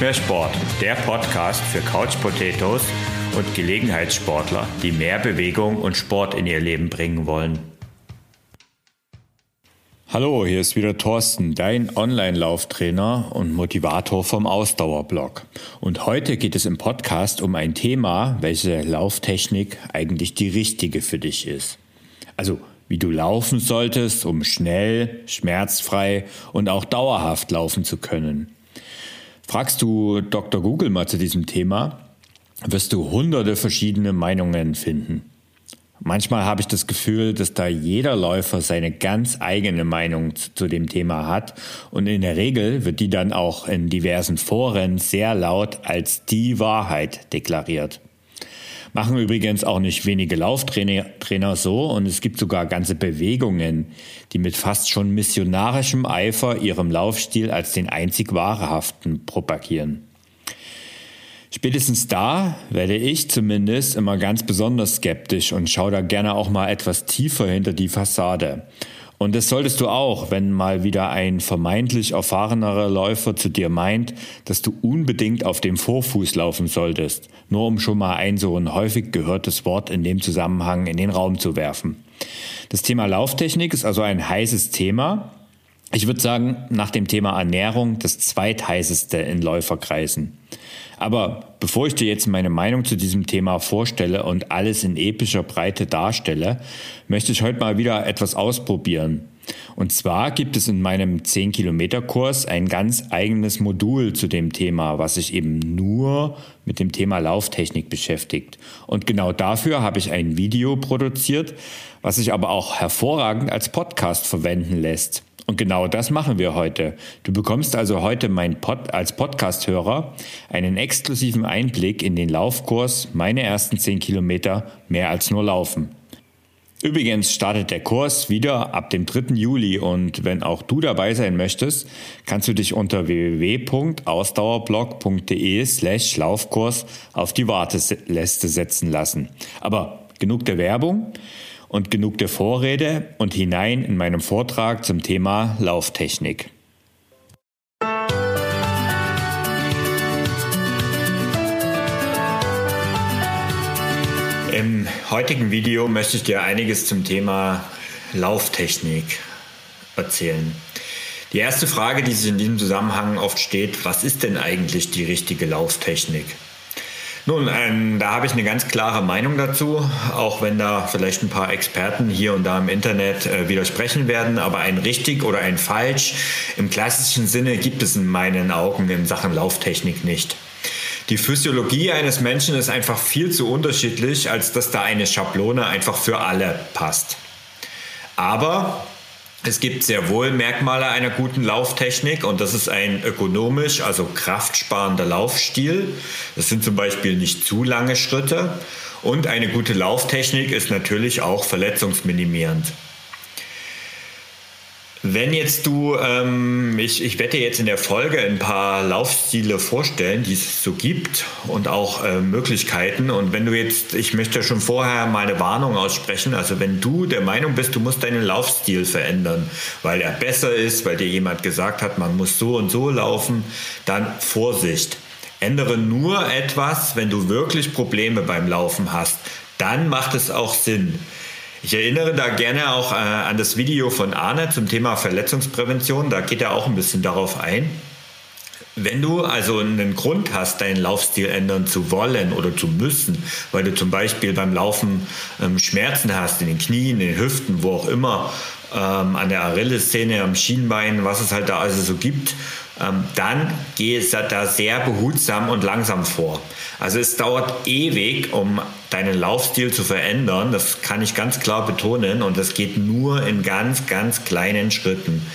Mehr Sport, der Podcast für Couch Potatoes und Gelegenheitssportler, die mehr Bewegung und Sport in ihr Leben bringen wollen. Hallo, hier ist wieder Thorsten, dein Online-Lauftrainer und Motivator vom Ausdauerblog. Und heute geht es im Podcast um ein Thema, welche Lauftechnik eigentlich die richtige für dich ist. Also wie du laufen solltest, um schnell, schmerzfrei und auch dauerhaft laufen zu können. Fragst du Dr. Google mal zu diesem Thema, wirst du hunderte verschiedene Meinungen finden. Manchmal habe ich das Gefühl, dass da jeder Läufer seine ganz eigene Meinung zu dem Thema hat und in der Regel wird die dann auch in diversen Foren sehr laut als die Wahrheit deklariert. Machen übrigens auch nicht wenige Lauftrainer Trainer so und es gibt sogar ganze Bewegungen, die mit fast schon missionarischem Eifer ihrem Laufstil als den einzig wahrhaften propagieren. Spätestens da werde ich zumindest immer ganz besonders skeptisch und schaue da gerne auch mal etwas tiefer hinter die Fassade. Und das solltest du auch, wenn mal wieder ein vermeintlich erfahrenerer Läufer zu dir meint, dass du unbedingt auf dem Vorfuß laufen solltest, nur um schon mal ein so ein häufig gehörtes Wort in dem Zusammenhang in den Raum zu werfen. Das Thema Lauftechnik ist also ein heißes Thema. Ich würde sagen, nach dem Thema Ernährung das zweitheißeste in Läuferkreisen. Aber bevor ich dir jetzt meine Meinung zu diesem Thema vorstelle und alles in epischer Breite darstelle, möchte ich heute mal wieder etwas ausprobieren. Und zwar gibt es in meinem 10-Kilometer-Kurs ein ganz eigenes Modul zu dem Thema, was sich eben nur mit dem Thema Lauftechnik beschäftigt. Und genau dafür habe ich ein Video produziert, was sich aber auch hervorragend als Podcast verwenden lässt. Und genau das machen wir heute. Du bekommst also heute mein Pod als Podcast-Hörer einen exklusiven Einblick in den Laufkurs Meine ersten 10 Kilometer mehr als nur laufen. Übrigens startet der Kurs wieder ab dem 3. Juli und wenn auch du dabei sein möchtest, kannst du dich unter www.ausdauerblog.de slash Laufkurs auf die Warteliste setzen lassen. Aber genug der Werbung und genug der Vorrede und hinein in meinem Vortrag zum Thema Lauftechnik. Im heutigen Video möchte ich dir einiges zum Thema Lauftechnik erzählen. Die erste Frage, die sich in diesem Zusammenhang oft steht, was ist denn eigentlich die richtige Lauftechnik? Nun, ähm, da habe ich eine ganz klare Meinung dazu, auch wenn da vielleicht ein paar Experten hier und da im Internet äh, widersprechen werden. Aber ein richtig oder ein falsch im klassischen Sinne gibt es in meinen Augen in Sachen Lauftechnik nicht. Die Physiologie eines Menschen ist einfach viel zu unterschiedlich, als dass da eine Schablone einfach für alle passt. Aber es gibt sehr wohl Merkmale einer guten Lauftechnik und das ist ein ökonomisch, also kraftsparender Laufstil. Das sind zum Beispiel nicht zu lange Schritte und eine gute Lauftechnik ist natürlich auch verletzungsminimierend. Wenn jetzt du, ähm, ich, ich werde dir jetzt in der Folge ein paar Laufstile vorstellen, die es so gibt und auch äh, Möglichkeiten. Und wenn du jetzt, ich möchte schon vorher mal eine Warnung aussprechen, also wenn du der Meinung bist, du musst deinen Laufstil verändern, weil er besser ist, weil dir jemand gesagt hat, man muss so und so laufen, dann Vorsicht. Ändere nur etwas, wenn du wirklich Probleme beim Laufen hast. Dann macht es auch Sinn. Ich erinnere da gerne auch äh, an das Video von Arne zum Thema Verletzungsprävention. Da geht er auch ein bisschen darauf ein. Wenn du also einen Grund hast, deinen Laufstil ändern zu wollen oder zu müssen, weil du zum Beispiel beim Laufen ähm, Schmerzen hast in den Knien, in den Hüften, wo auch immer, ähm, an der Achillessehne, am Schienbein, was es halt da also so gibt, ähm, dann geh da sehr behutsam und langsam vor. Also es dauert ewig, um deinen Laufstil zu verändern. Das kann ich ganz klar betonen und das geht nur in ganz, ganz kleinen Schritten.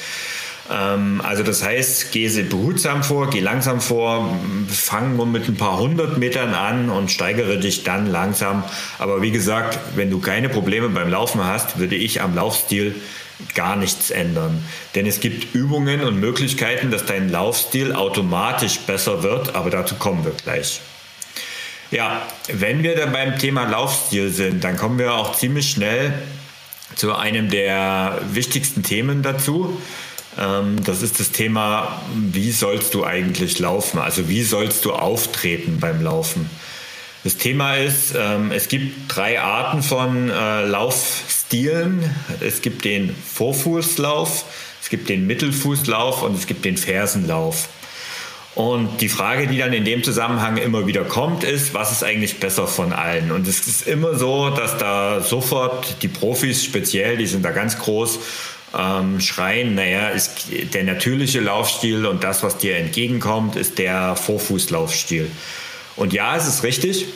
Ähm, also das heißt, geh behutsam vor, geh langsam vor, fang nur mit ein paar hundert Metern an und steigere dich dann langsam. Aber wie gesagt, wenn du keine Probleme beim Laufen hast, würde ich am Laufstil gar nichts ändern. Denn es gibt Übungen und Möglichkeiten, dass dein Laufstil automatisch besser wird, aber dazu kommen wir gleich. Ja, wenn wir dann beim Thema Laufstil sind, dann kommen wir auch ziemlich schnell zu einem der wichtigsten Themen dazu. Ähm, das ist das Thema, wie sollst du eigentlich laufen? Also wie sollst du auftreten beim Laufen? Das Thema ist, ähm, es gibt drei Arten von äh, Laufstilen. Es gibt den Vorfußlauf, es gibt den Mittelfußlauf und es gibt den Fersenlauf. Und die Frage, die dann in dem Zusammenhang immer wieder kommt, ist, was ist eigentlich besser von allen? Und es ist immer so, dass da sofort die Profis speziell, die sind da ganz groß, ähm, schreien, naja, ist der natürliche Laufstil und das, was dir entgegenkommt, ist der Vorfußlaufstil. Und ja, es ist richtig.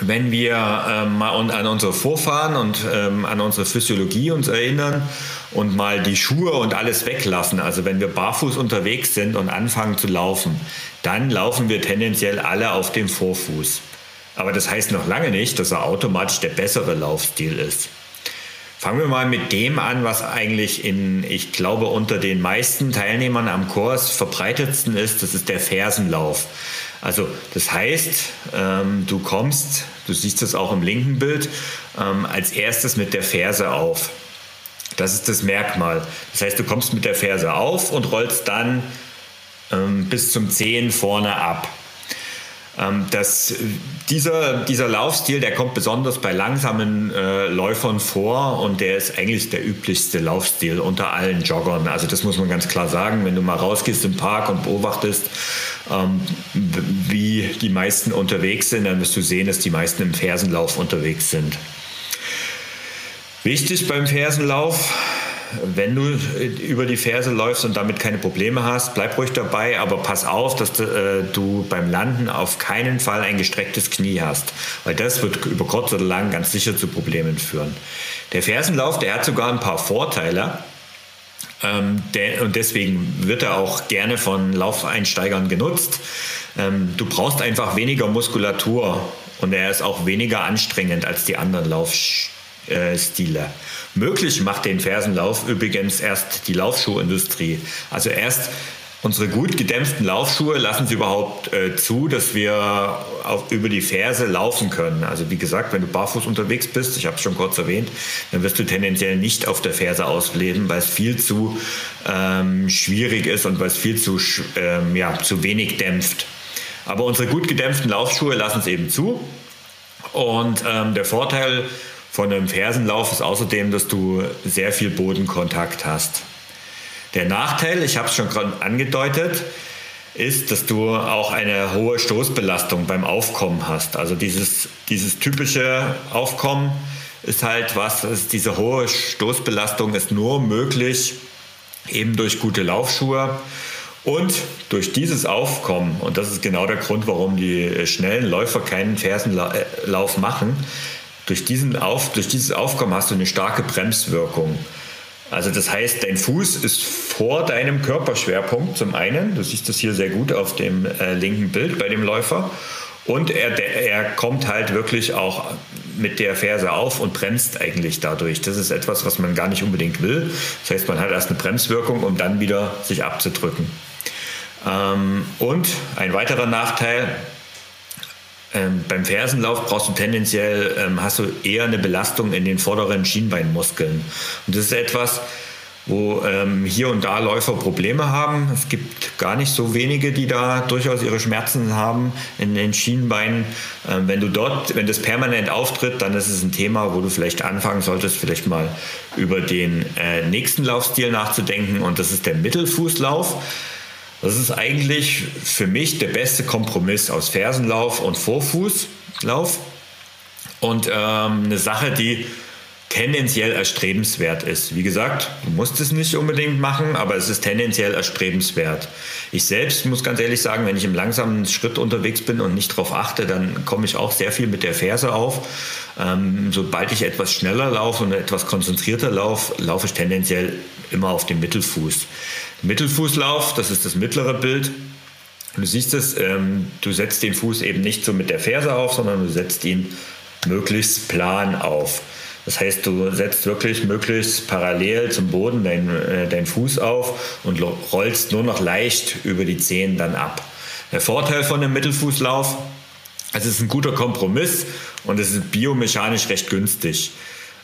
Wenn wir ähm, mal an unsere Vorfahren und ähm, an unsere Physiologie uns erinnern und mal die Schuhe und alles weglassen, also wenn wir barfuß unterwegs sind und anfangen zu laufen, dann laufen wir tendenziell alle auf dem Vorfuß. Aber das heißt noch lange nicht, dass er automatisch der bessere Laufstil ist. Fangen wir mal mit dem an, was eigentlich in, ich glaube, unter den meisten Teilnehmern am Kurs verbreitetsten ist. Das ist der Fersenlauf. Also das heißt, ähm, du kommst, du siehst das auch im linken Bild, ähm, als erstes mit der Ferse auf. Das ist das Merkmal. Das heißt, du kommst mit der Ferse auf und rollst dann ähm, bis zum Zehen vorne ab. Ähm, das, dieser, dieser Laufstil, der kommt besonders bei langsamen äh, Läufern vor und der ist eigentlich der üblichste Laufstil unter allen Joggern. Also das muss man ganz klar sagen. Wenn du mal rausgehst im Park und beobachtest, ähm, wie die meisten unterwegs sind, dann wirst du sehen, dass die meisten im Fersenlauf unterwegs sind. Wichtig beim Fersenlauf, wenn du äh, über die Ferse läufst und damit keine Probleme hast, bleib ruhig dabei, aber pass auf, dass du, äh, du, beim Landen auf keinen Fall ein gestrecktes Knie hast, weil das wird über kurz oder lang ganz sicher zu Problemen führen. Der Fersenlauf, der hat sogar ein paar Vorteile. Ähm, der, und deswegen wird er auch gerne von Laufeinsteigern genutzt. Ähm, du brauchst einfach weniger Muskulatur und er ist auch weniger anstrengend als die anderen Laufstile. Möglich macht den Fersenlauf übrigens erst die Laufschuhindustrie. Also erst unsere gut gedämpften Laufschuhe lassen sie überhaupt äh, zu, dass wir auf, über die Ferse laufen können. Also wie gesagt, wenn du barfuß unterwegs bist, ich habe es schon kurz erwähnt, dann wirst du tendenziell nicht auf der Ferse ausleben, weil es viel zu ähm, schwierig ist und weil es viel zu, ähm, ja, zu wenig dämpft. Aber unsere gut gedämpften Laufschuhe lassen es eben zu. Und ähm, der Vorteil von einem Fersenlauf ist außerdem, dass du sehr viel Bodenkontakt hast. Der Nachteil, ich habe es schon gerade angedeutet, ist, dass du auch eine hohe Stoßbelastung beim Aufkommen hast. Also dieses, dieses typische Aufkommen ist halt was, ist diese hohe Stoßbelastung ist nur möglich eben durch gute Laufschuhe und durch dieses Aufkommen, und das ist genau der Grund, warum die schnellen Läufer keinen Fersenlauf machen, durch, diesen Auf, durch dieses Aufkommen hast du eine starke Bremswirkung. Also das heißt, dein Fuß ist vor deinem Körperschwerpunkt zum einen, du siehst das hier sehr gut auf dem äh, linken Bild bei dem Läufer, und er, der, er kommt halt wirklich auch mit der Ferse auf und bremst eigentlich dadurch. Das ist etwas, was man gar nicht unbedingt will. Das heißt, man hat erst eine Bremswirkung, um dann wieder sich abzudrücken. Ähm, und ein weiterer Nachteil, ähm, beim Fersenlauf brauchst du tendenziell, ähm, hast du eher eine Belastung in den vorderen Schienbeinmuskeln. Und das ist etwas, wo ähm, hier und da Läufer Probleme haben. Es gibt gar nicht so wenige, die da durchaus ihre Schmerzen haben in den Schienbeinen. Ähm, wenn du dort, wenn das permanent auftritt, dann ist es ein Thema, wo du vielleicht anfangen solltest, vielleicht mal über den äh, nächsten Laufstil nachzudenken. Und das ist der Mittelfußlauf. Das ist eigentlich für mich der beste Kompromiss aus Fersenlauf und Vorfußlauf. Und ähm, eine Sache, die tendenziell erstrebenswert ist. Wie gesagt, du musst es nicht unbedingt machen, aber es ist tendenziell erstrebenswert. Ich selbst muss ganz ehrlich sagen, wenn ich im langsamen Schritt unterwegs bin und nicht darauf achte, dann komme ich auch sehr viel mit der Ferse auf. Ähm, sobald ich etwas schneller laufe und etwas konzentrierter laufe, laufe ich tendenziell immer auf dem Mittelfuß. Mittelfußlauf, das ist das mittlere Bild. Du siehst es, ähm, du setzt den Fuß eben nicht so mit der Ferse auf, sondern du setzt ihn möglichst plan auf. Das heißt, du setzt wirklich möglichst parallel zum Boden deinen äh, dein Fuß auf und rollst nur noch leicht über die Zehen dann ab. Der Vorteil von dem Mittelfußlauf, es ist ein guter Kompromiss und es ist biomechanisch recht günstig.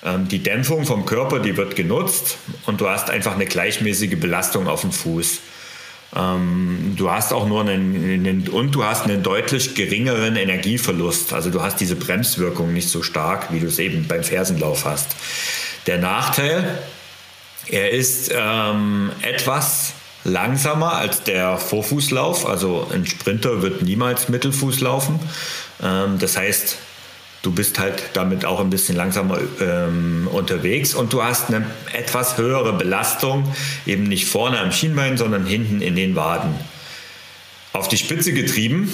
Ähm, die Dämpfung vom Körper, die wird genutzt und du hast einfach eine gleichmäßige Belastung auf dem Fuß. Ähm, du hast auch nur einen, einen, und du hast einen deutlich geringeren Energieverlust. Also du hast diese Bremswirkung nicht so stark, wie du es eben beim Fersenlauf hast. Der Nachteil, er ist ähm, etwas langsamer als der Vorfußlauf. Also ein Sprinter wird niemals Mittelfuß laufen. Ähm, das heißt, du bist halt damit auch ein bisschen langsamer ähm, unterwegs und du hast eine etwas höhere Belastung, eben nicht vorne am Schienbein, sondern hinten in den Waden. Auf die Spitze getrieben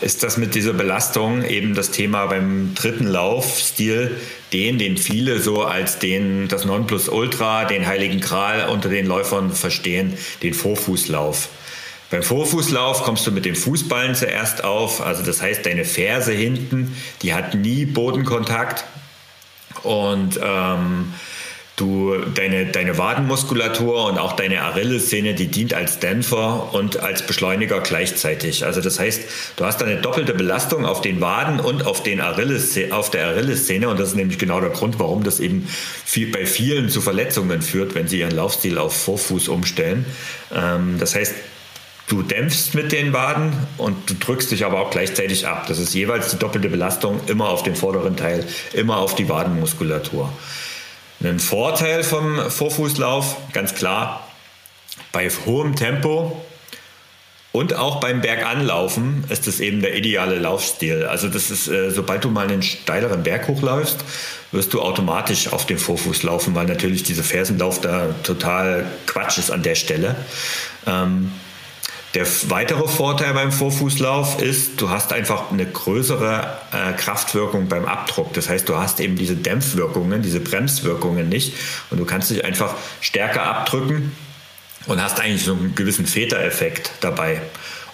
ist das mit dieser Belastung eben das Thema beim dritten Laufstil, den, den viele so als den, das Nonplusultra, den Heiligen Gral unter den Läufern verstehen, den Vorfußlauf. Beim Vorfußlauf kommst du mit dem Fußballen zuerst auf, also das heißt, deine Ferse hinten, die hat nie Bodenkontakt und ähm, du, deine, deine Wadenmuskulatur und auch deine Arillessehne, die dient als Dämpfer und als Beschleuniger gleichzeitig. Also das heißt, du hast eine doppelte Belastung auf den Waden und auf, den Achilles, auf der Arillessehne und das ist nämlich genau der Grund, warum das eben viel, bei vielen zu Verletzungen führt, wenn sie ihren Laufstil auf Vorfuß umstellen. Ähm, das heißt, Du dämpfst mit den Waden und du drückst dich aber auch gleichzeitig ab. Das ist jeweils die doppelte Belastung, immer auf den vorderen Teil, immer auf die Wadenmuskulatur. Ein Vorteil vom Vorfußlauf, ganz klar, bei hohem Tempo und auch beim Berganlaufen ist es eben der ideale Laufstil. Also das ist, äh, sobald du mal einen steileren Berg hochläufst, wirst du automatisch auf dem Vorfuß laufen, weil natürlich dieser Fersenlauf da total Quatsch ist an der Stelle. Ähm, der weitere Vorteil beim Vorfußlauf ist, du hast einfach eine größere äh, Kraftwirkung beim Abdruck. Das heißt, du hast eben diese Dämpfwirkungen, diese Bremswirkungen nicht und du kannst dich einfach stärker abdrücken und hast eigentlich so einen gewissen Vätereffekt dabei.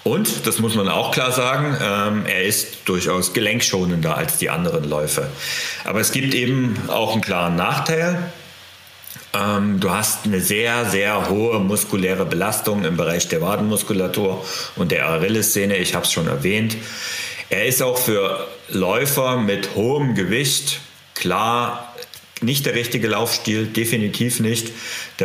Und, das muss man auch klar sagen, ähm, er ist durchaus gelenkschonender als die anderen Läufe. Aber es gibt eben auch einen klaren Nachteil. Ähm, du hast eine sehr, sehr hohe muskuläre Belastung im Bereich der Wadenmuskulatur und der Achillessehne. Ich habe es schon erwähnt. Er ist auch für Läufer mit hohem Gewicht klar nicht der richtige Laufstil, definitiv nicht.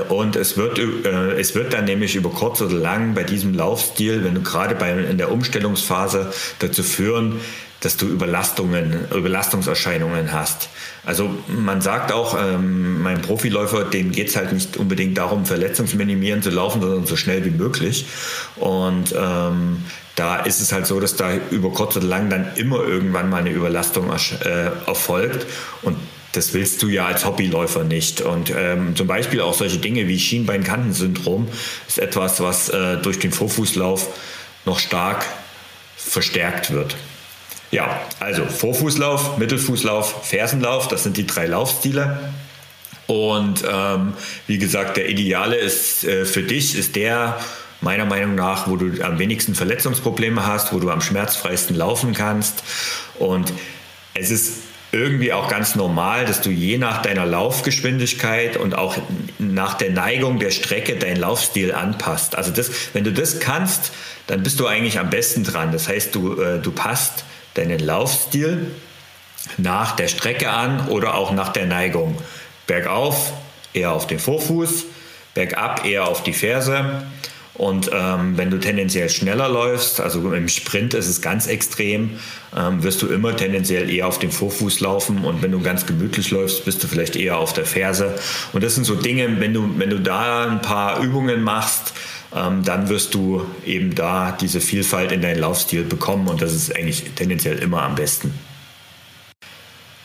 Und es wird, äh, es wird dann nämlich über kurz oder lang bei diesem Laufstil, wenn du gerade bei, in der Umstellungsphase dazu führen, dass du Überlastungen, Überlastungserscheinungen hast. Also man sagt auch, ähm, mein Profiläufer, dem geht es halt nicht unbedingt darum, verletzungsminimierend zu laufen, sondern so schnell wie möglich. Und ähm, da ist es halt so, dass da über kurz oder lang dann immer irgendwann mal eine Überlastung äh, erfolgt. Und das willst du ja als Hobbyläufer nicht. Und ähm, zum Beispiel auch solche Dinge wie Schienbeinkantensyndrom ist etwas, was äh, durch den Vorfußlauf noch stark verstärkt wird. Ja, also Vorfußlauf, Mittelfußlauf, Fersenlauf, das sind die drei Laufstile. Und ähm, wie gesagt, der ideale ist äh, für dich ist der meiner Meinung nach, wo du am wenigsten Verletzungsprobleme hast, wo du am schmerzfreisten laufen kannst. Und es ist irgendwie auch ganz normal, dass du je nach deiner Laufgeschwindigkeit und auch nach der Neigung der Strecke deinen Laufstil anpasst. Also das, wenn du das kannst, dann bist du eigentlich am besten dran. Das heißt, du, äh, du passt deinen Laufstil nach der Strecke an oder auch nach der Neigung. Bergauf eher auf den Vorfuß, bergab eher auf die Ferse. Und ähm, wenn du tendenziell schneller läufst, also im Sprint ist es ganz extrem, ähm, wirst du immer tendenziell eher auf dem Vorfuß laufen. Und wenn du ganz gemütlich läufst, bist du vielleicht eher auf der Ferse. Und das sind so Dinge, wenn du, wenn du da ein paar Übungen machst, ähm, dann wirst du eben da diese Vielfalt in deinen Laufstil bekommen und das ist eigentlich tendenziell immer am besten.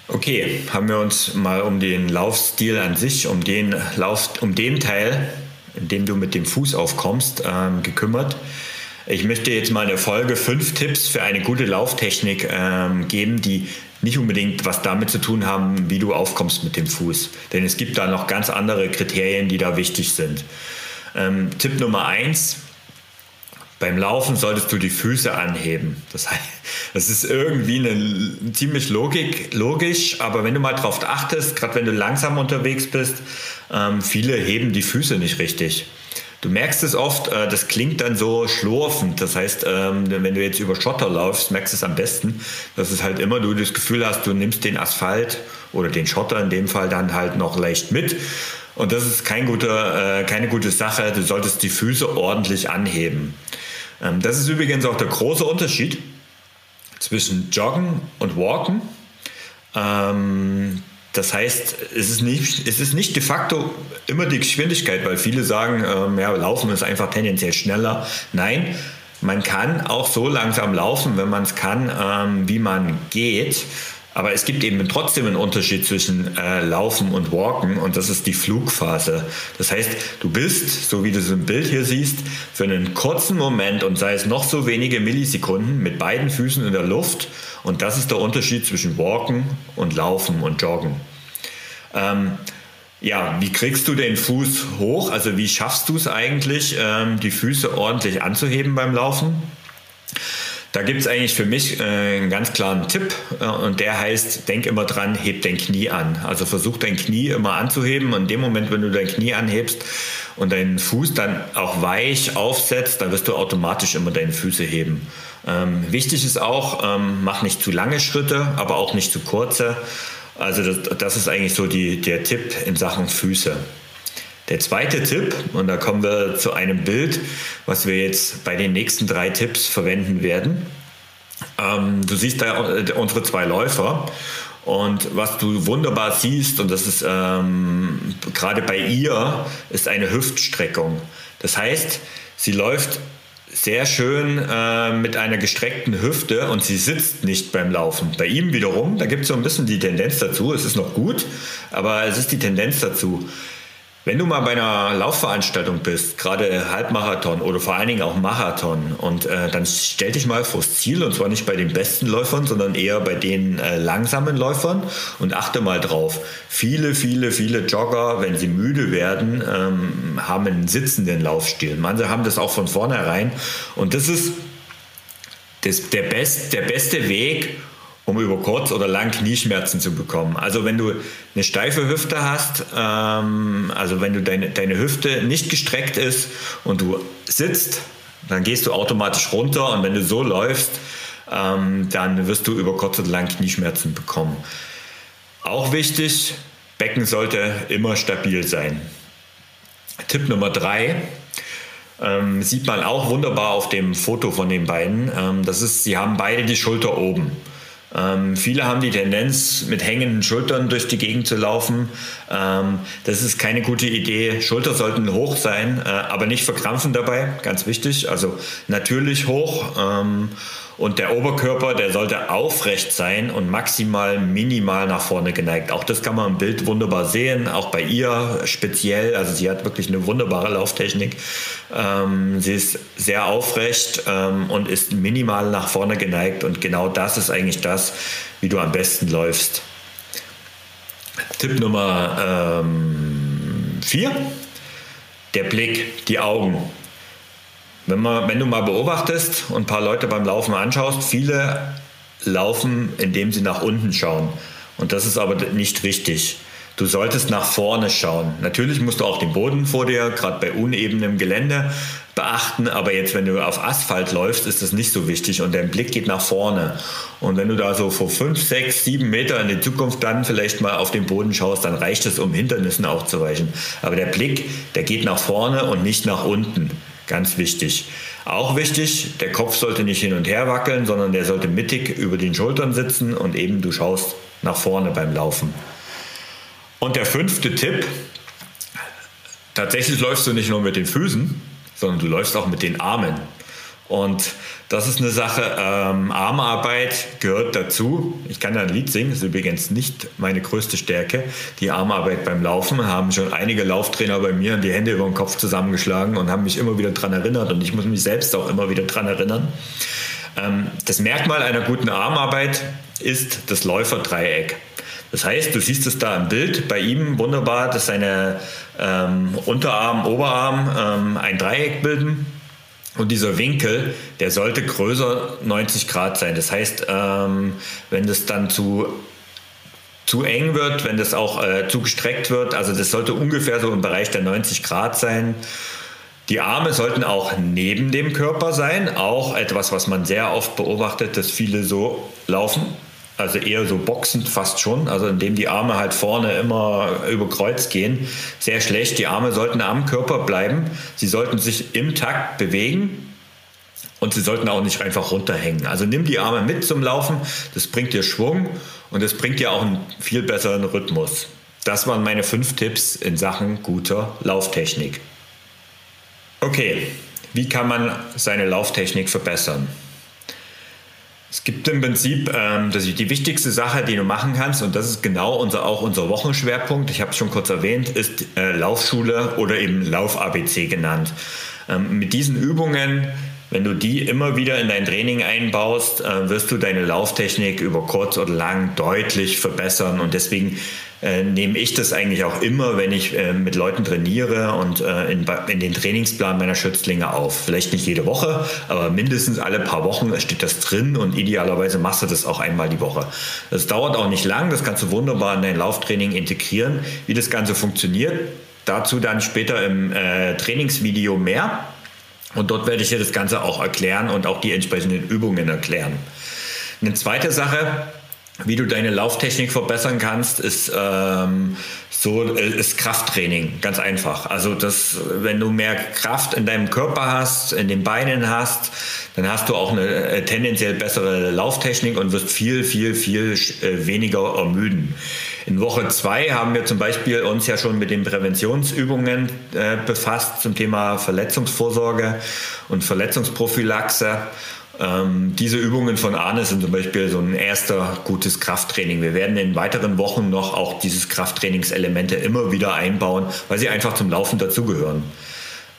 Okay, haben wir uns mal um den Laufstil an sich, um den, Lauf, um den Teil, in dem du mit dem Fuß aufkommst, ähm, gekümmert. Ich möchte jetzt mal eine Folge fünf Tipps für eine gute Lauftechnik ähm, geben, die nicht unbedingt was damit zu tun haben, wie du aufkommst mit dem Fuß. Denn es gibt da noch ganz andere Kriterien, die da wichtig sind. Ähm, Tipp Nummer eins. Beim Laufen solltest du die Füße anheben. Das, heißt, das ist irgendwie eine, ziemlich logik, logisch, aber wenn du mal darauf achtest, gerade wenn du langsam unterwegs bist, ähm, viele heben die Füße nicht richtig. Du merkst es oft, äh, das klingt dann so schlurfend. Das heißt, ähm, wenn du jetzt über Schotter laufst, merkst du es am besten, dass es halt immer du das Gefühl hast, du nimmst den Asphalt oder den Schotter in dem Fall dann halt noch leicht mit. Und das ist kein guter, äh, keine gute Sache. Du solltest die Füße ordentlich anheben. Ähm, das ist übrigens auch der große Unterschied zwischen Joggen und Walken. Ähm, das heißt, es ist, nicht, es ist nicht de facto immer die Geschwindigkeit, weil viele sagen, ähm, ja, Laufen ist einfach tendenziell schneller. Nein, man kann auch so langsam laufen, wenn man es kann, ähm, wie man geht. Aber es gibt eben trotzdem einen Unterschied zwischen äh, Laufen und Walken und das ist die Flugphase. Das heißt, du bist, so wie du es im Bild hier siehst, für einen kurzen Moment und sei es noch so wenige Millisekunden mit beiden Füßen in der Luft und das ist der Unterschied zwischen Walken und Laufen und Joggen. Ähm, ja, wie kriegst du den Fuß hoch? Also wie schaffst du es eigentlich, ähm, die Füße ordentlich anzuheben beim Laufen? Da gibt es eigentlich für mich äh, einen ganz klaren Tipp äh, und der heißt, denk immer dran, heb dein Knie an. Also versuch dein Knie immer anzuheben und in dem Moment, wenn du dein Knie anhebst und deinen Fuß dann auch weich aufsetzt, dann wirst du automatisch immer deine Füße heben. Ähm, wichtig ist auch, ähm, mach nicht zu lange Schritte, aber auch nicht zu kurze. Also das, das ist eigentlich so die, der Tipp in Sachen Füße. Der zweite Tipp, und da kommen wir zu einem Bild, was wir jetzt bei den nächsten drei Tipps verwenden werden. Ähm, du siehst da äh, unsere zwei Läufer. Und was du wunderbar siehst, und das ist ähm, gerade bei ihr, ist eine Hüftstreckung. Das heißt, sie läuft sehr schön äh, mit einer gestreckten Hüfte und sie sitzt nicht beim Laufen. Bei ihm wiederum, da gibt es so ein bisschen die Tendenz dazu, es ist noch gut, aber es ist die Tendenz dazu. Wenn du mal bei einer Laufveranstaltung bist, gerade Halbmarathon oder vor allen Dingen auch Marathon, und äh, dann stell dich mal vors Ziel und zwar nicht bei den besten Läufern, sondern eher bei den äh, langsamen Läufern und achte mal drauf. Viele, viele, viele Jogger, wenn sie müde werden, ähm, haben einen sitzenden Laufstil. Manche haben das auch von vornherein und das ist das, der, best, der beste Weg, um über kurz oder lang Knieschmerzen zu bekommen. Also wenn du eine steife Hüfte hast, ähm, also wenn du deine, deine Hüfte nicht gestreckt ist und du sitzt, dann gehst du automatisch runter und wenn du so läufst, ähm, dann wirst du über kurz oder lang Knieschmerzen bekommen. Auch wichtig, Becken sollte immer stabil sein. Tipp Nummer drei, ähm, sieht man auch wunderbar auf dem Foto von den beiden. Ähm, das ist, sie haben beide die Schulter oben. Ähm, viele haben die Tendenz, mit hängenden Schultern durch die Gegend zu laufen. Ähm, das ist keine gute Idee. Schulter sollten hoch sein, äh, aber nicht verkrampfen dabei, ganz wichtig. Also natürlich hoch. Ähm, und der Oberkörper, der sollte aufrecht sein und maximal minimal nach vorne geneigt. Auch das kann man im Bild wunderbar sehen, auch bei ihr speziell. Also sie hat wirklich eine wunderbare Lauftechnik. Ähm, sie ist sehr aufrecht ähm, und ist minimal nach vorne geneigt. Und genau das ist eigentlich das, wie du am besten läufst. Tipp Nummer 4. Ähm, der Blick, die Augen. Wenn, man, wenn du mal beobachtest und ein paar Leute beim Laufen anschaust, viele laufen, indem sie nach unten schauen. Und das ist aber nicht richtig. Du solltest nach vorne schauen. Natürlich musst du auch den Boden vor dir, gerade bei unebenem Gelände, beachten. Aber jetzt, wenn du auf Asphalt läufst, ist das nicht so wichtig und dein Blick geht nach vorne. Und wenn du da so vor fünf, sechs, sieben Meter in die Zukunft dann vielleicht mal auf den Boden schaust, dann reicht es, um Hindernissen aufzuweichen. Aber der Blick, der geht nach vorne und nicht nach unten. Ganz wichtig. Auch wichtig, der Kopf sollte nicht hin und her wackeln, sondern der sollte mittig über den Schultern sitzen und eben du schaust nach vorne beim Laufen. Und der fünfte Tipp, tatsächlich läufst du nicht nur mit den Füßen, sondern du läufst auch mit den Armen. Und das ist eine Sache, ähm, Armarbeit gehört dazu. Ich kann ein Lied singen, ist übrigens nicht meine größte Stärke. Die Armarbeit beim Laufen haben schon einige Lauftrainer bei mir die Hände über den Kopf zusammengeschlagen und haben mich immer wieder daran erinnert und ich muss mich selbst auch immer wieder daran erinnern. Ähm, das Merkmal einer guten Armarbeit ist das Läuferdreieck. Das heißt, du siehst es da im Bild bei ihm wunderbar, dass seine ähm, Unterarm, Oberarm ähm, ein Dreieck bilden und dieser Winkel, der sollte größer 90 Grad sein. Das heißt, ähm, wenn das dann zu, zu eng wird, wenn das auch äh, zu gestreckt wird, also das sollte ungefähr so im Bereich der 90 Grad sein. Die Arme sollten auch neben dem Körper sein, auch etwas, was man sehr oft beobachtet, dass viele so laufen. Also eher so boxend fast schon, also indem die Arme halt vorne immer über Kreuz gehen. Sehr schlecht. Die Arme sollten am Körper bleiben. Sie sollten sich im Takt bewegen und sie sollten auch nicht einfach runterhängen. Also nimm die Arme mit zum Laufen. Das bringt dir Schwung und es bringt dir auch einen viel besseren Rhythmus. Das waren meine fünf Tipps in Sachen guter Lauftechnik. Okay, wie kann man seine Lauftechnik verbessern? Es gibt im Prinzip ähm, das die wichtigste Sache, die du machen kannst, und das ist genau unser, auch unser Wochenschwerpunkt, ich habe es schon kurz erwähnt, ist äh, Laufschule oder eben Lauf-ABC genannt. Ähm, mit diesen Übungen wenn du die immer wieder in dein Training einbaust, äh, wirst du deine Lauftechnik über kurz oder lang deutlich verbessern. Und deswegen äh, nehme ich das eigentlich auch immer, wenn ich äh, mit Leuten trainiere und äh, in, in, den Trainingsplan meiner Schützlinge auf. Vielleicht nicht jede Woche, aber mindestens alle paar Wochen steht das drin und idealerweise machst du das auch einmal die Woche. Das dauert auch nicht lang, das kannst du wunderbar in dein Lauftraining integrieren. Wie das Ganze funktioniert, dazu dann später im äh, Trainingsvideo mehr. Und dort werde ich dir das Ganze auch erklären und auch die entsprechenden Übungen erklären. Eine zweite Sache, wie du deine Lauftechnik verbessern kannst, ist ähm, so ist Krafttraining, ganz einfach. Also das, wenn du mehr Kraft in deinem Körper hast, in den Beinen hast, dann hast du auch eine äh, tendenziell bessere Lauftechnik und wirst viel, viel, viel äh, weniger ermüden. In Woche zwei haben wir zum Beispiel uns ja schon mit den Präventionsübungen äh, befasst zum Thema Verletzungsvorsorge und Verletzungsprophylaxe. Ähm, diese Übungen von Arne sind zum Beispiel so ein erster gutes Krafttraining. Wir werden in weiteren Wochen noch auch dieses Krafttrainingselemente immer wieder einbauen, weil sie einfach zum Laufen dazugehören.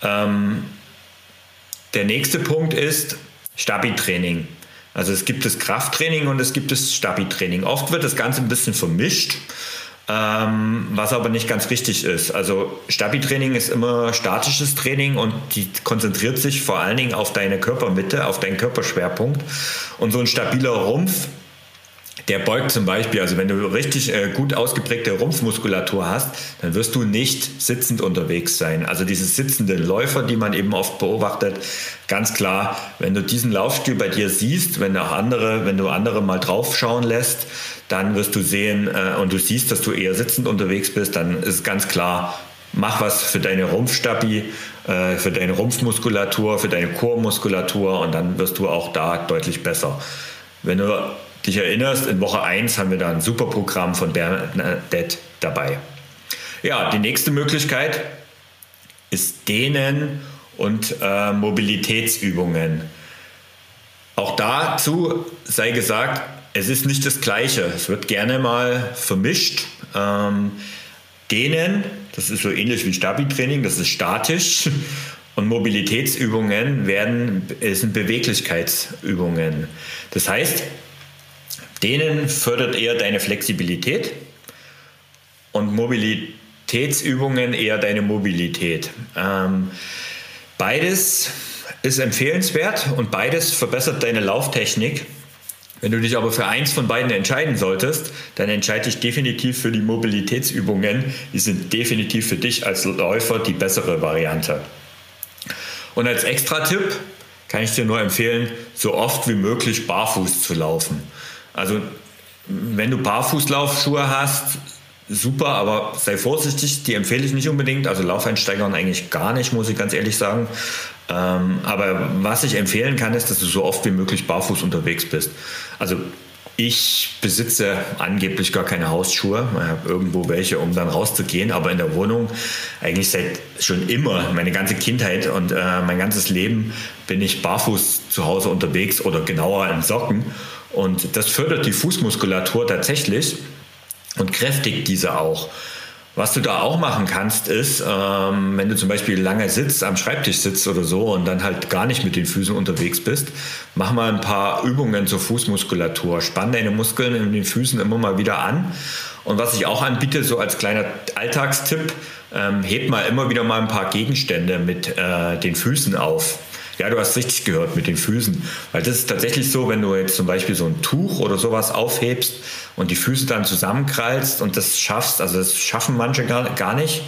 Ähm, der nächste Punkt ist Stabi-Training. Also es gibt das Krafttraining und es gibt das Stabi-Training. Oft wird das Ganze ein bisschen vermischt, ähm, was aber nicht ganz richtig ist. Also Stabi-Training ist immer statisches Training und die konzentriert sich vor allen Dingen auf deine Körpermitte, auf deinen Körperschwerpunkt. Und so ein stabiler Rumpf der beugt zum Beispiel, also wenn du richtig äh, gut ausgeprägte Rumpfmuskulatur hast, dann wirst du nicht sitzend unterwegs sein. Also diese sitzenden Läufer, die man eben oft beobachtet, ganz klar, wenn du diesen Laufstil bei dir siehst, wenn du andere, wenn du andere mal draufschauen lässt, dann wirst du sehen äh, und du siehst, dass du eher sitzend unterwegs bist, dann ist ganz klar, mach was für deine Rumpfstabi, äh, für deine Rumpfmuskulatur, für deine Chormuskulatur und dann wirst du auch da deutlich besser. Wenn du dich erinnerst, in Woche 1 haben wir da ein super Programm von Bernadette dabei. Ja, die nächste Möglichkeit ist Dehnen und äh, Mobilitätsübungen. Auch dazu sei gesagt, es ist nicht das Gleiche. Es wird gerne mal vermischt. Ähm, Dehnen, das ist so ähnlich wie Stabi-Training, das ist statisch. Und Mobilitätsübungen werden, sind Beweglichkeitsübungen. Das heißt, Dehnen fördert eher deine Flexibilität und Mobilitätsübungen eher deine Mobilität. Ähm, beides ist empfehlenswert und beides verbessert deine Lauftechnik. Wenn du dich aber für eins von beiden entscheiden solltest, dann entscheide dich definitiv für die Mobilitätsübungen. Die sind definitiv für dich als Läufer die bessere Variante. Und als Extra-Tipp kann ich dir nur empfehlen, so oft wie möglich barfuß zu laufen. Also wenn du Barfußlaufschuhe hast, super, aber sei vorsichtig, die empfehle ich nicht unbedingt. Also Laufeinsteigern eigentlich gar nicht, muss ich ganz ehrlich sagen. Ähm, aber was ich empfehlen kann, ist, dass du so oft wie möglich barfuß unterwegs bist. Also ich besitze angeblich gar keine Hausschuhe. Ich habe irgendwo welche, um dann rauszugehen, aber in der Wohnung eigentlich seit schon immer, meine ganze Kindheit und äh, mein ganzes Leben bin ich barfuß zu Hause unterwegs oder genauer in Socken. Und das fördert die Fußmuskulatur tatsächlich und kräftigt diese auch. Was du da auch machen kannst, ist, ähm, wenn du zum Beispiel lange sitzt, am Schreibtisch sitzt oder so und dann halt gar nicht mit den Füßen unterwegs bist, mach mal ein paar Übungen zur Fußmuskulatur. Spann deine Muskeln in den Füßen immer mal wieder an. Und was ich auch anbiete, so als kleiner Alltagstipp, ähm, heb mal immer wieder mal ein paar Gegenstände mit äh, den Füßen auf. Ja, du hast richtig gehört mit den Füßen. Weil das ist tatsächlich so, wenn du jetzt zum Beispiel so ein Tuch oder sowas aufhebst und die Füße dann zusammenkrallst und das schaffst, also das schaffen manche gar, gar nicht.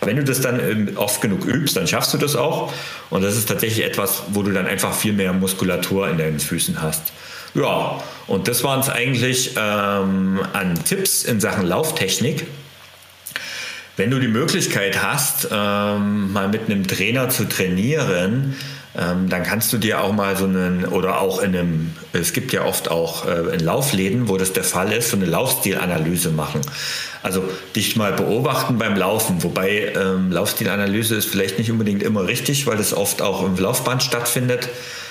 wenn du das dann ähm, oft genug übst, dann schaffst du das auch. Und das ist tatsächlich etwas, wo du dann einfach viel mehr Muskulatur in deinen Füßen hast. Ja, und das waren es eigentlich ähm, an Tipps in Sachen Lauftechnik. Wenn du die Möglichkeit hast, ähm, mal mit einem Trainer zu trainieren, ähm, dann kannst du dir auch mal so einen, oder auch in einem, es gibt ja oft auch äh, in Laufläden, wo das der Fall ist, so eine Laufstilanalyse machen. Also dich mal beobachten beim Laufen, wobei ähm, Laufstilanalyse ist vielleicht nicht unbedingt immer richtig, weil das oft auch im Laufband stattfindet.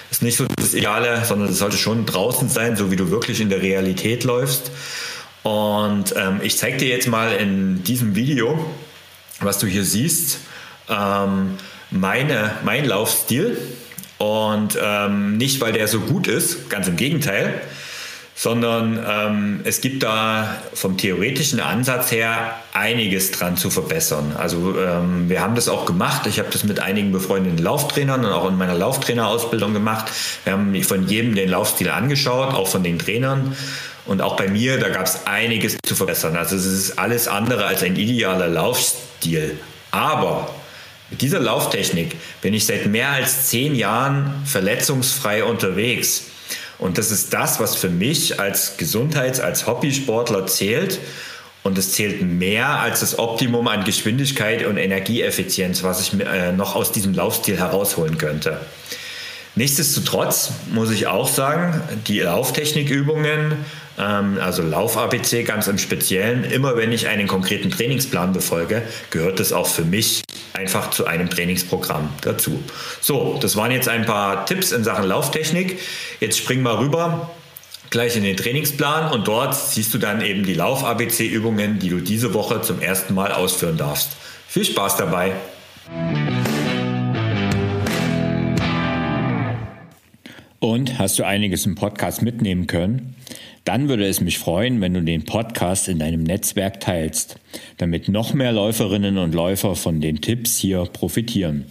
Ist nicht so das Ideale, sondern es sollte schon draußen sein, so wie du wirklich in der Realität läufst. Und ähm, ich zeige dir jetzt mal in diesem Video, was du hier siehst, ähm, meine, mein Laufstil. Und ähm, nicht, weil der so gut ist, ganz im Gegenteil, sondern ähm, es gibt da vom theoretischen Ansatz her einiges dran zu verbessern. Also ähm, wir haben das auch gemacht. Ich habe das mit einigen befreundeten Lauftrainern und auch in meiner Lauftrainerausbildung gemacht. Wir haben von jedem den Laufstil angeschaut, auch von den Trainern. Und auch bei mir, da gab es einiges zu verbessern. Also es ist alles andere als ein idealer Laufstil. Aber mit dieser Lauftechnik bin ich seit mehr als zehn Jahren verletzungsfrei unterwegs. Und das ist das, was für mich als Gesundheits-, als Hobbysportler zählt. Und es zählt mehr als das Optimum an Geschwindigkeit und Energieeffizienz, was ich äh, noch aus diesem Laufstil herausholen könnte. Nichtsdestotrotz muss ich auch sagen, die Lauftechnikübungen, ähm, also Lauf-ABC ganz im Speziellen, immer wenn ich einen konkreten Trainingsplan befolge, gehört das auch für mich einfach zu einem Trainingsprogramm dazu. So, das waren jetzt ein paar Tipps in Sachen Lauftechnik. Jetzt springen wir rüber gleich in den Trainingsplan und dort siehst du dann eben die Lauf-ABC-Übungen, die du diese Woche zum ersten Mal ausführen darfst. Viel Spaß dabei! Und hast du einiges im Podcast mitnehmen können? Dann würde es mich freuen, wenn du den Podcast in deinem Netzwerk teilst, damit noch mehr Läuferinnen und Läufer von den Tipps hier profitieren.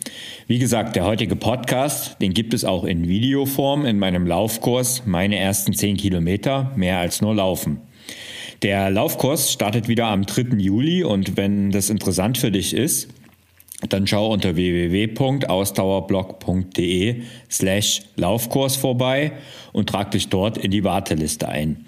Wie gesagt, der heutige Podcast, den gibt es auch in Videoform in meinem Laufkurs Meine ersten 10 Kilometer, mehr als nur Laufen. Der Laufkurs startet wieder am 3. Juli und wenn das interessant für dich ist, dann schau unter www.ausdauerblog.de slash Laufkurs vorbei und trag dich dort in die Warteliste ein.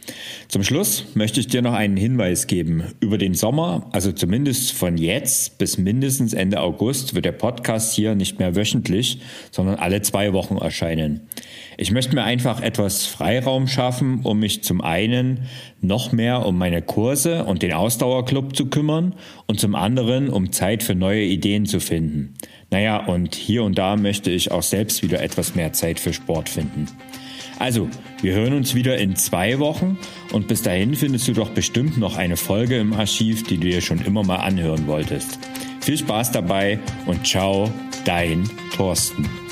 Zum Schluss möchte ich dir noch einen Hinweis geben. Über den Sommer, also zumindest von jetzt bis mindestens Ende August, wird der Podcast hier nicht mehr wöchentlich, sondern alle zwei Wochen erscheinen. Ich möchte mir einfach etwas Freiraum schaffen, um mich zum einen noch mehr um meine Kurse und den Ausdauerclub zu kümmern und zum anderen um Zeit für neue Ideen zu finden. Naja, und hier und da möchte ich auch selbst wieder etwas mehr Zeit für Sport finden. Also, wir hören uns wieder in zwei Wochen und bis dahin findest du doch bestimmt noch eine Folge im Archiv, die du dir schon immer mal anhören wolltest. Viel Spaß dabei und ciao, dein Thorsten.